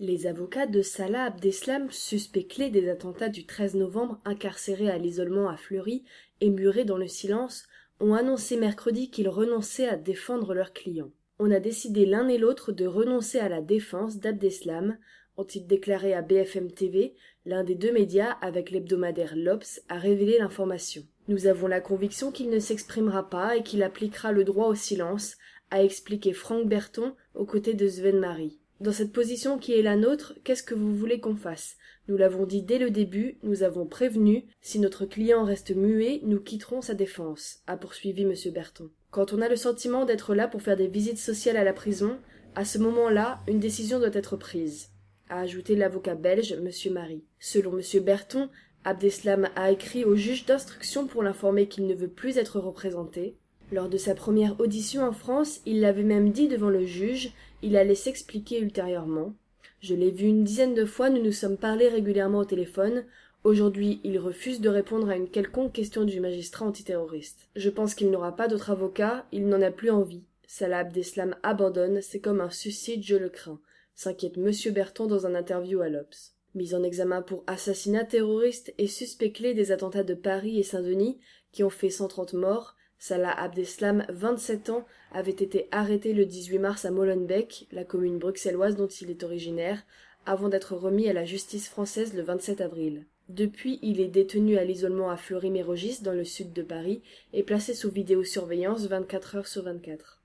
Les avocats de Salah Abdeslam, suspect clé des attentats du 13 novembre, incarcéré à l'isolement à Fleury et muré dans le silence, ont annoncé mercredi qu'ils renonçaient à défendre leurs clients. On a décidé l'un et l'autre de renoncer à la défense d'Abdeslam, ont-ils déclaré à BFM TV, l'un des deux médias avec l'hebdomadaire L'Obs a révélé l'information. Nous avons la conviction qu'il ne s'exprimera pas et qu'il appliquera le droit au silence, a expliqué Franck Berton aux côtés de Sven Marie. Dans cette position qui est la nôtre, qu'est-ce que vous voulez qu'on fasse? Nous l'avons dit dès le début, nous avons prévenu, si notre client reste muet, nous quitterons sa défense, a poursuivi M. Berton. Quand on a le sentiment d'être là pour faire des visites sociales à la prison, à ce moment-là, une décision doit être prise, a ajouté l'avocat belge M. Marie. Selon M. Berton, Abdeslam a écrit au juge d'instruction pour l'informer qu'il ne veut plus être représenté. Lors de sa première audition en France, il l'avait même dit devant le juge, il allait s'expliquer ultérieurement. Je l'ai vu une dizaine de fois, nous nous sommes parlé régulièrement au téléphone. Aujourd'hui, il refuse de répondre à une quelconque question du magistrat antiterroriste. Je pense qu'il n'aura pas d'autre avocat, il n'en a plus envie. Salah Abdeslam abandonne, c'est comme un suicide, je le crains, s'inquiète M. Berton dans un interview à l'Obs. Mis en examen pour assassinat terroriste et suspect clé des attentats de Paris et Saint-Denis, qui ont fait 130 morts, Salah Abdeslam, 27 ans, avait été arrêté le 18 mars à Molenbeek, la commune bruxelloise dont il est originaire, avant d'être remis à la justice française le 27 avril. Depuis, il est détenu à l'isolement à Fleury-Mérogis, dans le sud de Paris, et placé sous vidéosurveillance 24 heures sur 24.